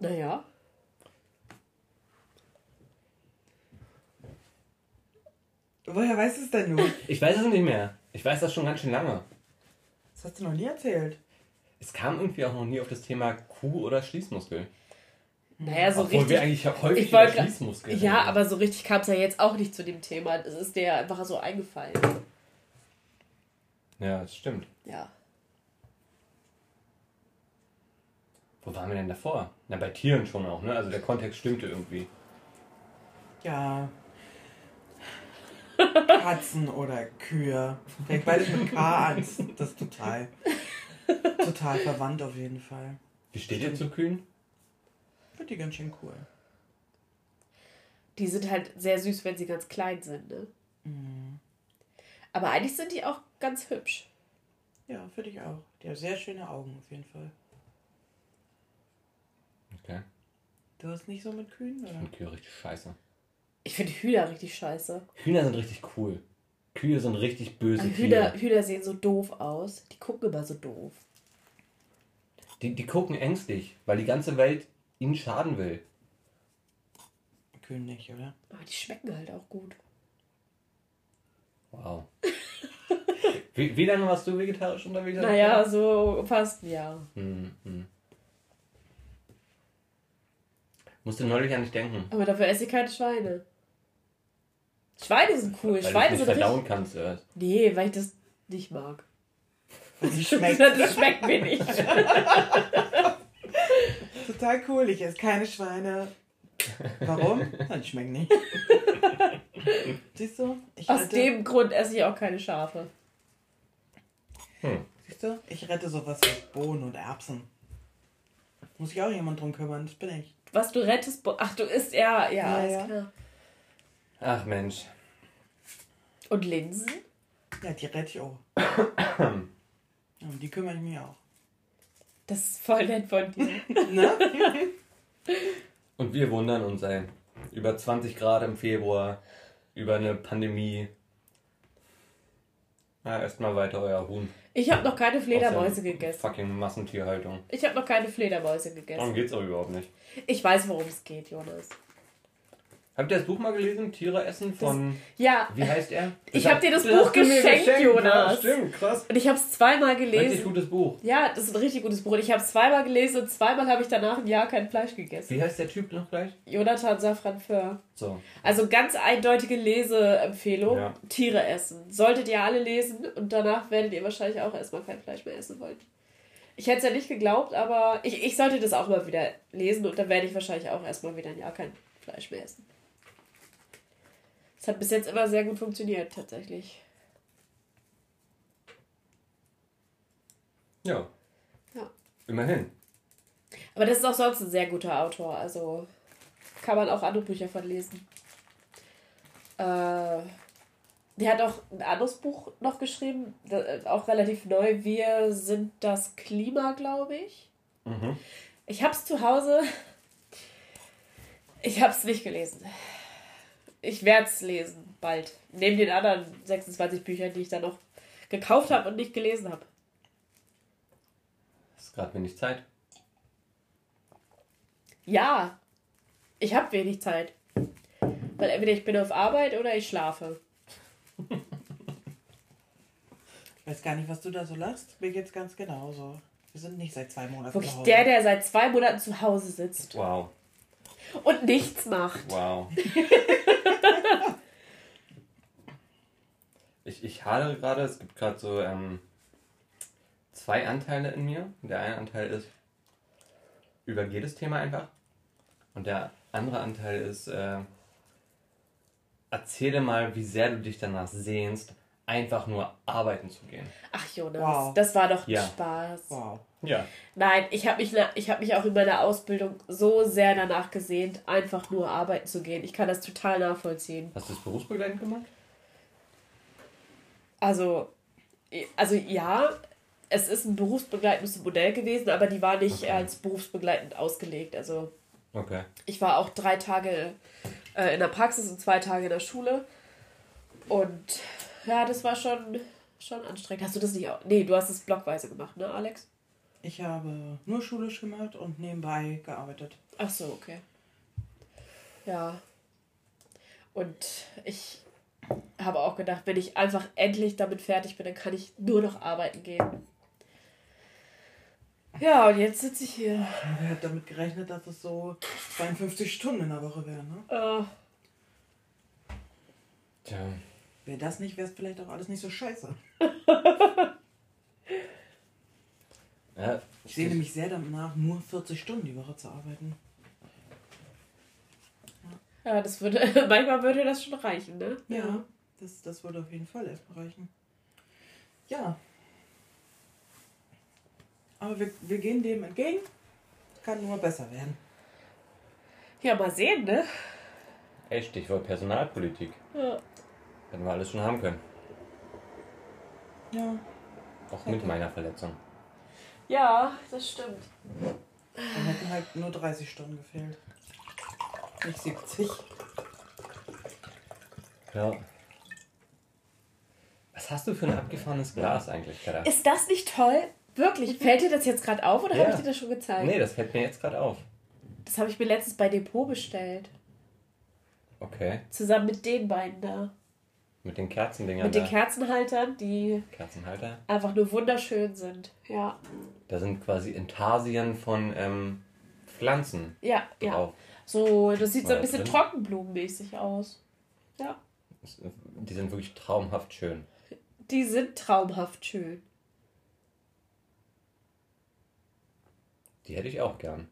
Naja. Woher weißt du es denn nun? Ich weiß es nicht mehr. Ich weiß das schon ganz schön lange. Das hast du noch nie erzählt. Es kam irgendwie auch noch nie auf das Thema Kuh oder Schließmuskel. Naja, so Obwohl richtig. wir eigentlich häufig ich über wollte gra- Schließmuskel Ja, reden. aber so richtig kam es ja jetzt auch nicht zu dem Thema. Es ist dir ja einfach so eingefallen. Ja, das stimmt. Ja. Wo waren wir denn davor? Na, bei Tieren schon auch, ne? Also der Kontext stimmte irgendwie. Ja. Katzen oder Kühe. Fängt beides mit K an. Das ist total. Total verwandt auf jeden Fall. Wie steht ihr zu Kühen? Ich finde die ganz schön cool. Die sind halt sehr süß, wenn sie ganz klein sind, ne? Mhm. Aber eigentlich sind die auch ganz hübsch. Ja, finde ich auch. Die haben sehr schöne Augen auf jeden Fall. Okay. Du hast nicht so mit Kühen, Ich oder? finde Kühe richtig scheiße. Ich finde Hühner richtig scheiße. Hühner sind richtig cool. Kühe sind richtig böse Tiere. Hühner, Hühner sehen so doof aus. Die gucken immer so doof. Die, die gucken ängstlich, weil die ganze Welt ihnen schaden will. Nicht, oder? Aber die schmecken halt auch gut. Wow. wie, wie lange warst du vegetarisch unterwegs? Naja, so fast ein Jahr. Hm, hm. Musste neulich an dich denken. Aber dafür esse ich keine Schweine. Schweine sind cool. Weil Schweine sind verdauen richtig... kannst erst. Nee, weil ich das nicht mag. Sie schmeckt. Das schmeckt mir nicht. Total cool. Ich esse keine Schweine. Warum? Na, die schmecken nicht. Siehst du? Ich Aus rette, dem Grund esse ich auch keine Schafe. Hm. Siehst du? Ich rette sowas wie Bohnen und Erbsen. Muss sich auch jemand drum kümmern. Das bin ich. Was du rettest... Bo- Ach, du isst... Ja, ja, Ja, ja. klar. Ach Mensch. Und Linsen? Ja, die rette ich auch. Ja, um die kümmere ich mich auch. Das ist voll nett von dir. Ne? Und wir wundern uns, ey. Über 20 Grad im Februar, über eine Pandemie. Na, erstmal weiter euer Huhn. Ich habe noch keine Fledermäuse gegessen. Fucking Massentierhaltung. Ich habe noch keine Fledermäuse Darum gegessen. geht's auch überhaupt nicht. Ich weiß, worum es geht, Jonas. Habt ihr das Buch mal gelesen? Tiere essen von. Ja, Wie heißt er? Ich Das hab dir das das Buch mir geschenkt, Jonas. Ja, stimmt, krass. und ich habe es zweimal Richtig gelesen. gutes Buch. Ja, das ist ein richtig gutes Buch. Und Ich habe es zweimal gelesen und zweimal habe ich danach ein Jahr kein Fleisch gegessen. Wie heißt der Typ noch gleich? Jonathan Safran Föhr. So. Also ganz eindeutige Leseempfehlung. Ja. Tiere essen. Solltet ihr alle lesen und danach werdet ihr wahrscheinlich auch erstmal kein Fleisch mehr essen wollen. Ich hätte es ja nicht geglaubt, aber ich, ich sollte das auch mal wieder lesen und dann werde ich wahrscheinlich auch erstmal wieder ein Jahr kein Fleisch mehr essen. Es hat bis jetzt immer sehr gut funktioniert, tatsächlich. Ja. Ja. Immerhin. Aber das ist auch sonst ein sehr guter Autor, also kann man auch andere Bücher von lesen. Äh, der hat auch ein anderes Buch noch geschrieben, da- auch relativ neu. Wir sind das Klima, glaube ich. Mhm. Ich hab's zu Hause. Ich hab's nicht gelesen. Ich werde es lesen, bald. Neben den anderen 26 Büchern, die ich dann noch gekauft habe und nicht gelesen habe. Ist gerade wenig Zeit. Ja, ich habe wenig Zeit. Weil entweder ich bin auf Arbeit oder ich schlafe. Ich weiß gar nicht, was du da so lachst. Mir geht's ganz genauso. Wir sind nicht seit zwei Monaten Wirklich zu Hause. der, der seit zwei Monaten zu Hause sitzt Wow. Und nichts macht. Wow. ich, ich hadere gerade, es gibt gerade so ähm, zwei Anteile in mir. Der eine Anteil ist, über jedes Thema einfach. Und der andere Anteil ist, äh, erzähle mal, wie sehr du dich danach sehnst, einfach nur arbeiten zu gehen. Ach Jonas, Wow. das war doch ein Ja. Spaß. Wow. Ja. Nein, ich habe mich, ich hab mich auch in meiner Ausbildung so sehr danach gesehnt, einfach nur arbeiten zu gehen. Ich kann das total nachvollziehen. Hast du das berufsbegleitend gemacht? Also, also ja, es ist ein berufsbegleitendes Modell gewesen, aber die war nicht Okay. als berufsbegleitend ausgelegt. Also Okay. ich war auch drei Tage äh, in der Praxis und zwei Tage in der Schule. Und ja, das war schon, schon anstrengend. Hast du das nicht auch? Nee, du hast es blockweise gemacht, ne, Alex? Ich habe nur schulisch gemacht und nebenbei gearbeitet. Ach so, okay. Ja. Und ich habe auch gedacht, wenn ich einfach endlich damit fertig bin, dann kann ich nur noch arbeiten gehen. Ja, und jetzt sitze ich hier. Wer hat damit gerechnet, dass es so 52 Stunden in der Woche wären, ne? Äh, Tja. Wäre das nicht, wäre es vielleicht auch alles nicht so scheiße. Ja, Ich sehe nämlich sehr danach, nur 40 Stunden die Woche zu arbeiten. ja, das würde, manchmal würde das schon reichen, ne? Ja, das, das würde auf jeden Fall erstmal reichen. Ja. Aber wir, wir gehen dem entgegen. Kann nur besser werden. Ja, mal sehen, ne? Ey, Stichwort Personalpolitik. Ja. Hätten wir alles schon haben können. Ja. Auch mit meiner Verletzung. Ja, das stimmt. Dann hätten halt nur 30 Stunden gefehlt. Nicht 70. Ja. Was hast du für ein abgefahrenes Glas eigentlich, Kada? Ist das nicht toll? Wirklich? Fällt dir das jetzt gerade auf oder Ja. habe ich dir das schon gezeigt? Nee, das fällt mir jetzt gerade auf. Das habe ich mir letztens bei Depot bestellt. Okay. Zusammen mit den beiden da. Mit den Kerzendingern Mit den da. Kerzenhaltern, die Kerzenhalter. einfach nur wunderschön sind. Ja. Da sind quasi Intarsien von ähm, Pflanzen Ja, ja. drauf. So, das sieht so ein bisschen drin? trockenblumenmäßig aus. Ja. Das- Die sind wirklich traumhaft schön. Die sind traumhaft schön. Die hätte ich auch gern.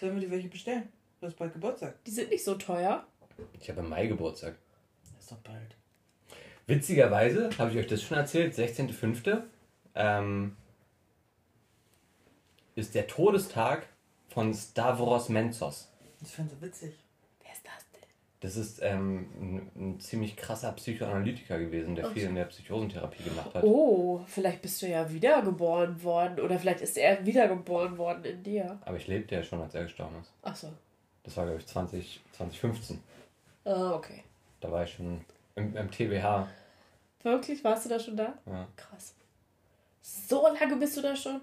Sollen wir die welche bestellen? Das ist bald Geburtstag. Die sind nicht so teuer. Ich habe im Mai Geburtstag. Doch bald. Witzigerweise, habe ich euch das schon erzählt, 16.05. Ähm, ist der Todestag von Stavros Menzos. Das fände so witzig. Wer ist das denn? Das ist ähm, ein, ein ziemlich krasser Psychoanalytiker gewesen, der Ach viel so. in der Psychosentherapie gemacht hat. Oh, vielleicht bist du ja wiedergeboren worden. Oder vielleicht ist er wiedergeboren worden in dir. Aber ich lebte ja schon, als er gestorben ist. Ach so. Das war, glaube ich, 20, 2015. Ah, okay. Da war ich schon im, im TBH. Wirklich? Warst du da schon da? Ja, Krass. So lange bist du da schon?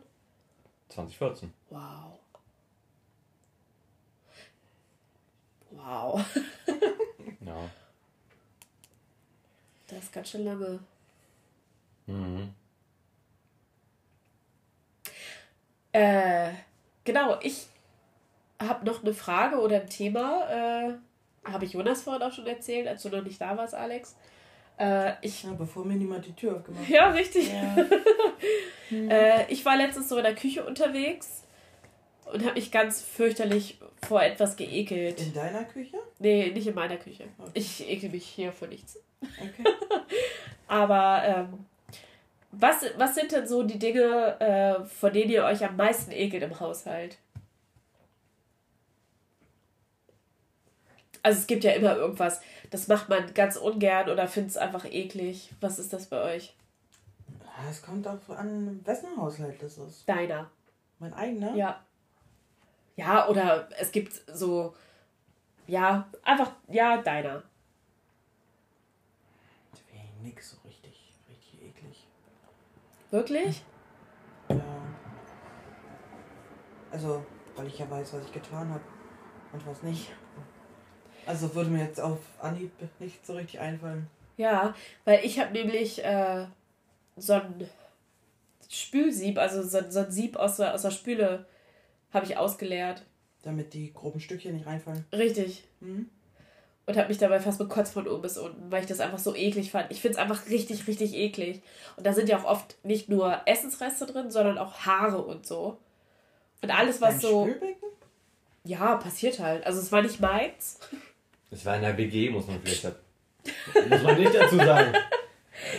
2014. Wow. Wow. Ja. Das ist ganz schön lange. Mhm. Äh, genau, ich habe noch eine Frage oder ein Thema. Äh, habe ich Jonas vorhin auch schon erzählt, als du noch nicht da warst, Alex. Äh, ich. Ja, bevor mir niemand die Tür aufgemacht hat. Ja, richtig. Ja. Äh, ich war letztens so in der Küche unterwegs und habe mich ganz fürchterlich vor etwas geekelt. In deiner Küche? Nee, nicht in meiner Küche. Okay. Ich ekel mich hier vor nichts. Okay. Aber ähm, was, was sind denn so die Dinge, äh, vor denen ihr euch am meisten ekelt im Haushalt? Also es gibt ja immer irgendwas, das macht man ganz ungern oder findet es einfach eklig. Was ist das bei euch? Ja, Es kommt auch an, wessen Haushalt das ist. Deiner. Mein eigener? Ja. Ja, oder es gibt so, ja, einfach, ja, deiner. Nix so richtig, richtig eklig. Wirklich? Ja. Also, weil ich ja weiß, was ich getan habe und was nicht. Also würde mir jetzt auf Anhieb nicht so richtig einfallen. Ja, weil ich habe nämlich äh, so ein Spülsieb, also so, so ein Sieb aus der, aus der Spüle, habe ich ausgeleert. Damit die groben Stückchen nicht reinfallen. Richtig. Hm? und habe mich dabei fast bekotzt von oben bis unten, weil ich das einfach so eklig fand. Ich finde es einfach richtig, richtig eklig. Und da sind ja auch oft nicht nur Essensreste drin, sondern auch Haare und so. Und alles, was Dein so. Spülbecken? Ja, passiert halt. Also es war nicht meins. Es war in der WG, muss man vielleicht muss man nicht dazu sagen.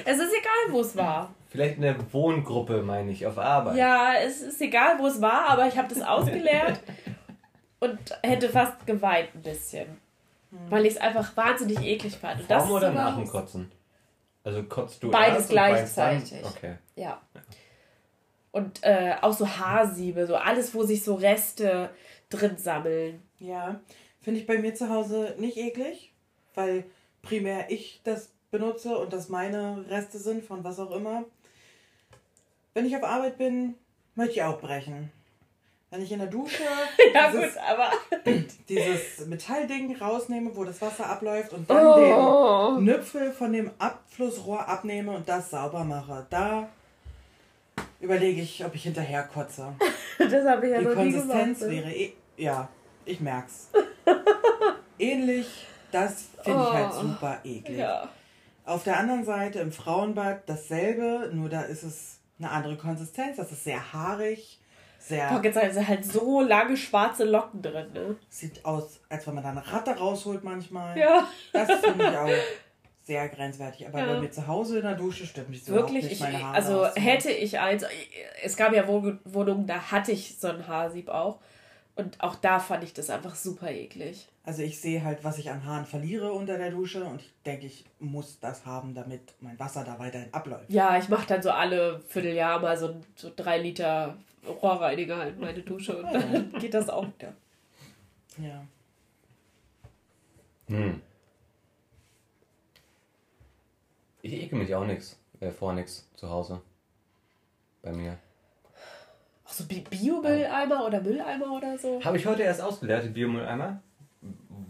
Es ist egal, wo es war. Vielleicht eine Wohngruppe, meine ich, auf Arbeit. Ja, es ist egal, wo es war, aber ich habe das ausgeleert und hätte fast geweint ein bisschen. Weil ich es einfach wahnsinnig eklig fand. Und das Vorm oder nach dem Kotzen? Also kotzt du Beides erst und weinst dann? gleichzeitig. Okay. Ja. Und äh, auch so Haarsiebe, so alles, wo sich so Reste drin sammeln. Ja, finde ich bei mir zu Hause nicht eklig, weil primär ich das benutze und das meine Reste sind von was auch immer. Wenn ich auf Arbeit bin, möchte ich auch brechen. Wenn ich in der Dusche Ja, dieses, gut, aber. dieses Metallding rausnehme, wo das Wasser abläuft und dann Oh. den Nüpfel von dem Abflussrohr abnehme und das sauber mache, da überlege ich, ob ich hinterher kotze. Das habe ich ja Die noch nie Konsistenz gemacht. ne? wäre eh, ja, ich merk's. Ähnlich, das finde ich halt Oh. super eklig. Ja. Auf der anderen Seite im Frauenbad dasselbe, nur da ist es eine andere Konsistenz. Das ist sehr haarig, sehr Boah, jetzt sind halt so lange schwarze Locken drin, ne? sieht aus, als wenn man da eine Ratte rausholt manchmal. Ja. Das finde ich auch sehr grenzwertig. Aber Ja. bei mir zu Hause in der Dusche stört mich so Wirklich, nicht, ich, meine Haare also hätte ich eins, es gab ja Wohn- Wohnungen, da hatte ich so ein Haarsieb auch. Und auch da fand ich das einfach super eklig. Also ich sehe halt, was ich an Haaren verliere unter der Dusche und ich denke, ich muss das haben, damit mein Wasser da weiterhin abläuft. Ja, ich mache dann so alle Vierteljahr mal so, so drei Liter Rohrreiniger in meine Dusche und dann geht das auch wieder. Ja. Hm. Ich ekel mich auch nix, äh, vor nix zu Hause. Bei mir. So Bi- Biomülleimer oder Mülleimer oder so? Habe ich heute erst ausgelernt, Biomülleimer.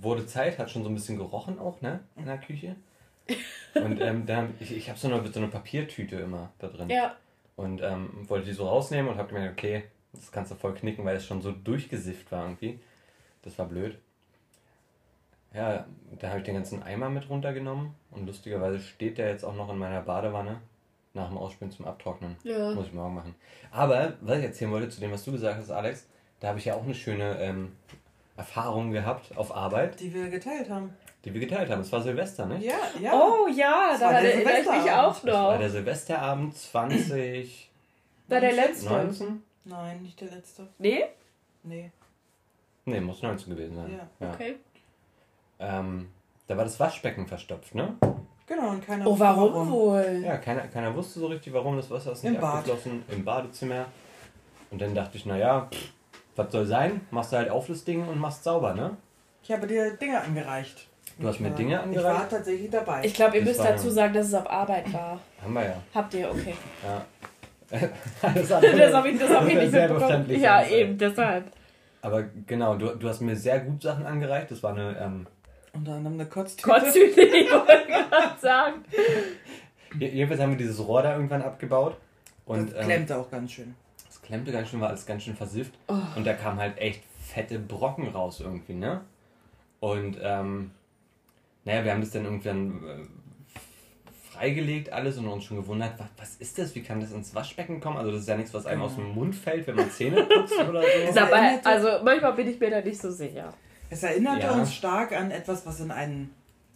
Wurde Zeit, hat schon so ein bisschen gerochen auch, ne? In der Küche. Und ähm, dann, ich, ich habe so eine, so eine Papiertüte immer da drin. Ja. Und ähm, wollte die so rausnehmen und habe gemerkt, okay, das kannst du voll knicken, weil es schon so durchgesifft war irgendwie. Das war blöd. Ja, da habe ich den ganzen Eimer mit runtergenommen und lustigerweise steht der jetzt auch noch in meiner Badewanne nach dem Ausspülen zum Abtrocknen. Ja. Muss ich morgen machen. Aber, was ich erzählen wollte zu dem, was du gesagt hast, Alex, da habe ich ja auch eine schöne ähm, Erfahrung gehabt auf Arbeit, Die wir geteilt haben. die wir geteilt haben. Es war Silvester, ne? Ja, ja. Oh ja, da war der erinnere ich mich Silvesterabend. auch Das war noch. der Silvesterabend 2019. War der letzte. Nein, nicht der letzte. Nee? Nee. Ne, muss 19 gewesen sein. Ja. Okay. Ähm, da war das Waschbecken verstopft, ne? Genau, und keiner Oh, wusste, warum wohl? Ja, keiner, keiner wusste so richtig, warum das Wasser ist Im nicht Bad. im Badezimmer. Und dann dachte ich, naja, was soll sein? Machst du halt auf das Ding und machst sauber, ne? Ich habe dir Dinge angereicht. Du hast mir Ja. Dinge Ich war angereicht? tatsächlich dabei. Ich glaube, ihr Das müsst dazu sagen, dass es auf Arbeit war. Haben wir ja. Habt ihr, okay. ja. das habe ich, das hab ich nicht Sehr mitbekommen. Ja, eben, deshalb. Aber genau, du, du hast mir sehr gut Sachen angereicht. Das war eine, ähm, Unter anderem eine Kotztüte. Kotztüte, ich wollte gerade sagen. je- jedenfalls haben wir dieses Rohr da irgendwann abgebaut. Und das ähm, klemmte auch ganz schön. Das klemmte ganz schön, war alles ganz schön versifft. Oh. Und da kamen halt echt fette Brocken raus irgendwie, ne? Und, ähm, naja, wir haben das dann irgendwann äh, freigelegt alles und uns schon gewundert, was, was ist das? Wie kann das ins Waschbecken kommen? Also das ist ja nichts, was einem aus dem Mund fällt, wenn man Zähne putzt oder so. Dabei, also manchmal bin ich mir da nicht so sicher. Es erinnerte Ja. uns stark an etwas, was in ein,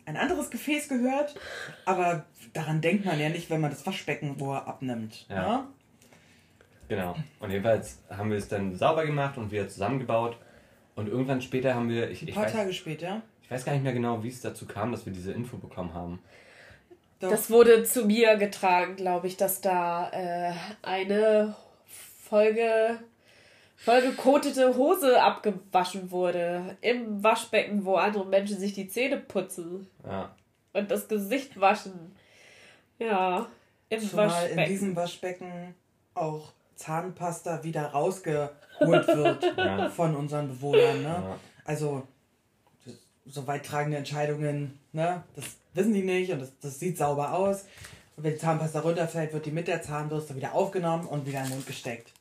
ein anderes Gefäß gehört. Aber daran denkt man ja nicht, wenn man das Waschbeckenrohr abnimmt. Ja. Ja. Genau. Und jedenfalls haben wir es dann sauber gemacht und wieder zusammengebaut. Und irgendwann später haben wir, ich, Ein ich, paar weiß, Tage später. ich weiß gar nicht mehr genau, wie es dazu kam, dass wir diese Info bekommen haben. Doch, Das wurde zu mir getragen, glaube ich, dass da äh, eine Folge vollgekotete Hose abgewaschen wurde. Im Waschbecken, wo andere Menschen sich die Zähne putzen Ja. und das Gesicht waschen. Ja, im zumal in Waschbecken. diesem Waschbecken auch Zahnpasta wieder rausgeholt wird Ja. von unseren Bewohnern. Ne? ja. Also, so weit tragende Entscheidungen, ne? das wissen die nicht und das, das sieht sauber aus. Und wenn die Zahnpasta runterfällt, wird die mit der Zahnbürste wieder aufgenommen und wieder in den Mund gesteckt.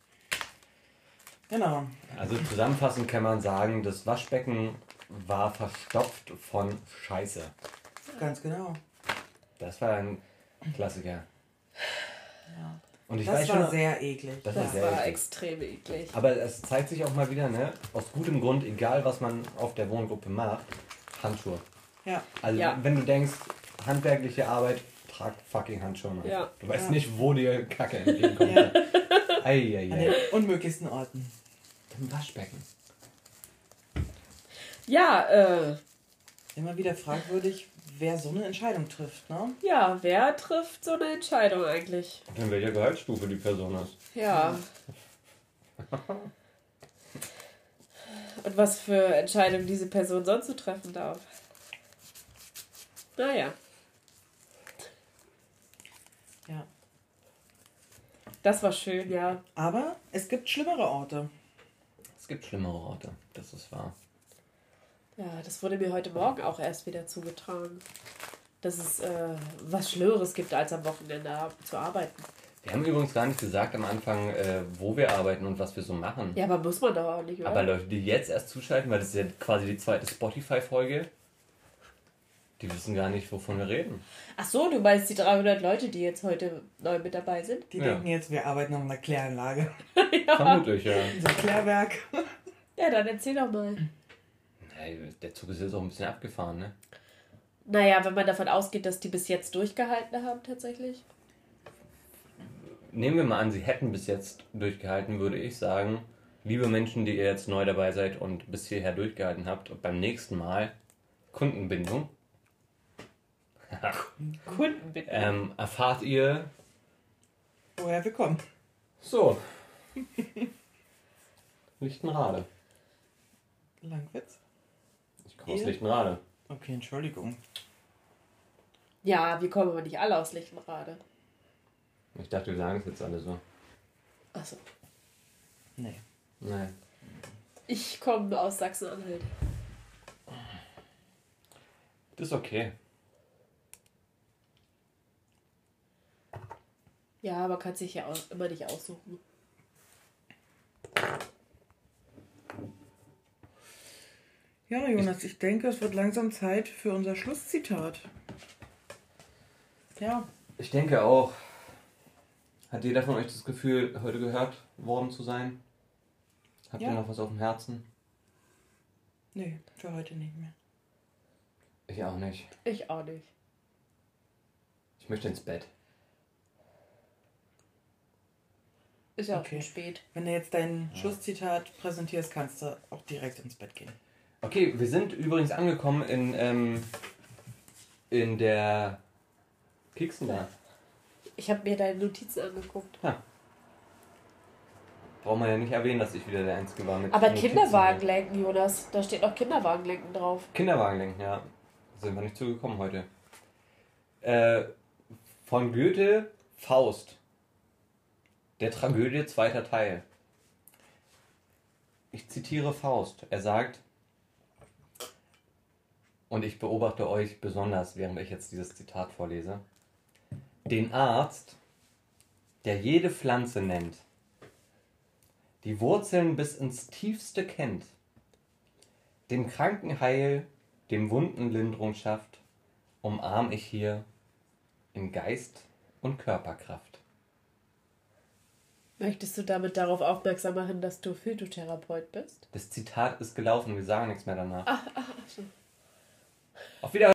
Genau. Also zusammenfassend kann man sagen, das Waschbecken war verstopft von Scheiße. Ganz genau. Das war ein Klassiker. Ja. Und ich das weiß war schon, sehr eklig. das, Das war sehr war eklig. extrem eklig. Aber es zeigt sich auch mal wieder, ne, aus gutem Grund, egal was man auf der Wohngruppe macht, Handschuhe. Ja. Also Ja. wenn du denkst, handwerkliche Arbeit, trag fucking Handschuhe. Ja. Du weißt Ja. nicht, wo dir Kacke entgegenkommt. Ja. An Eieiei. den unmöglichsten Orten. Im Waschbecken. Ja, äh, Immer wieder fragwürdig, wer so eine Entscheidung trifft, ne? ja, wer trifft so eine Entscheidung eigentlich? In welcher Gehaltsstufe die Person ist. Ja. Und was für Entscheidungen diese Person sonst so treffen darf. Naja, Ja. das war schön, ja. Aber es gibt schlimmere Orte. Es gibt schlimmere Orte, das ist wahr. Ja, das wurde mir heute Morgen auch erst wieder zugetragen. Dass es äh, was Schlimmeres gibt, als am Wochenende zu arbeiten. Wir haben übrigens gar nicht gesagt am Anfang, äh, wo wir arbeiten und was wir so machen. Ja, aber muss man doch auch nicht, oder? Aber Leute, die jetzt erst zuschalten, weil das ist ja quasi die zweite Spotify-Folge, die wissen gar nicht, wovon wir reden. Ach so, du meinst die 300 Leute, die jetzt heute neu mit dabei sind? Die Ja. denken jetzt, wir arbeiten an einer Kläranlage. Vermutlich, ja. So ein Klärwerk. Ja, dann erzähl doch mal. Hey, der Zug ist jetzt auch ein bisschen abgefahren, ne? Naja, wenn man davon ausgeht, dass die bis jetzt durchgehalten haben, tatsächlich. Nehmen wir mal an, sie hätten bis jetzt durchgehalten, würde ich sagen, liebe Menschen, die ihr jetzt neu dabei seid und bis hierher durchgehalten habt, beim nächsten Mal Kundenbindung, Kundenbindung. ähm, erfahrt ihr Woher wir kommen. so. Lichtenrade. Langwitz. Ich komme aus Ihr? Lichtenrade. Okay, Entschuldigung. Ja, wir kommen aber nicht alle aus Lichtenrade. Ich dachte, wir sagen es jetzt alle so. Achso. Nee. Nein. Ich komme aus Sachsen-Anhalt. Das ist okay. Ja, aber kann sich ja auch immer nicht aussuchen. Ja, Jonas, ich denke, es wird langsam Zeit für unser Schlusszitat. Ja, Ich denke auch. Hat jeder von euch das Gefühl, heute gehört worden zu sein? Habt Ja. ihr noch was auf dem Herzen? nee, für heute nicht mehr. Ich auch nicht. Ich auch nicht. Ich möchte ins Bett. Ist ja auch Okay. schon spät. Wenn du jetzt dein Schlusszitat präsentierst, kannst du auch direkt ins Bett gehen. Okay, wir sind übrigens angekommen in, ähm, in der Keksen da. Ich habe mir deine Notizen angeguckt. Braucht man ja nicht erwähnen, dass ich wieder der Einzige war mit Aber Notizen. Kinderwagen lenken, Jonas. Da steht noch Kinderwagen lenken drauf. Kinderwagen lenken, ja. Sind wir nicht zugekommen heute. Äh, von Goethe Faust. Der Tragödie zweiter Teil. Ich zitiere Faust. Er sagt, und ich beobachte euch besonders, während ich jetzt dieses Zitat vorlese, den Arzt, der jede Pflanze nennt, die Wurzeln bis ins Tiefste kennt, dem Kranken Heil, dem Wunden Linderung schafft, umarm ich hier in Geist und Körperkraft. Möchtest du damit darauf aufmerksam machen, dass du Phytotherapeut bist? Das Zitat ist gelaufen, wir sagen nichts mehr danach. Ach, ach, ach so. Auf Wiedersehen.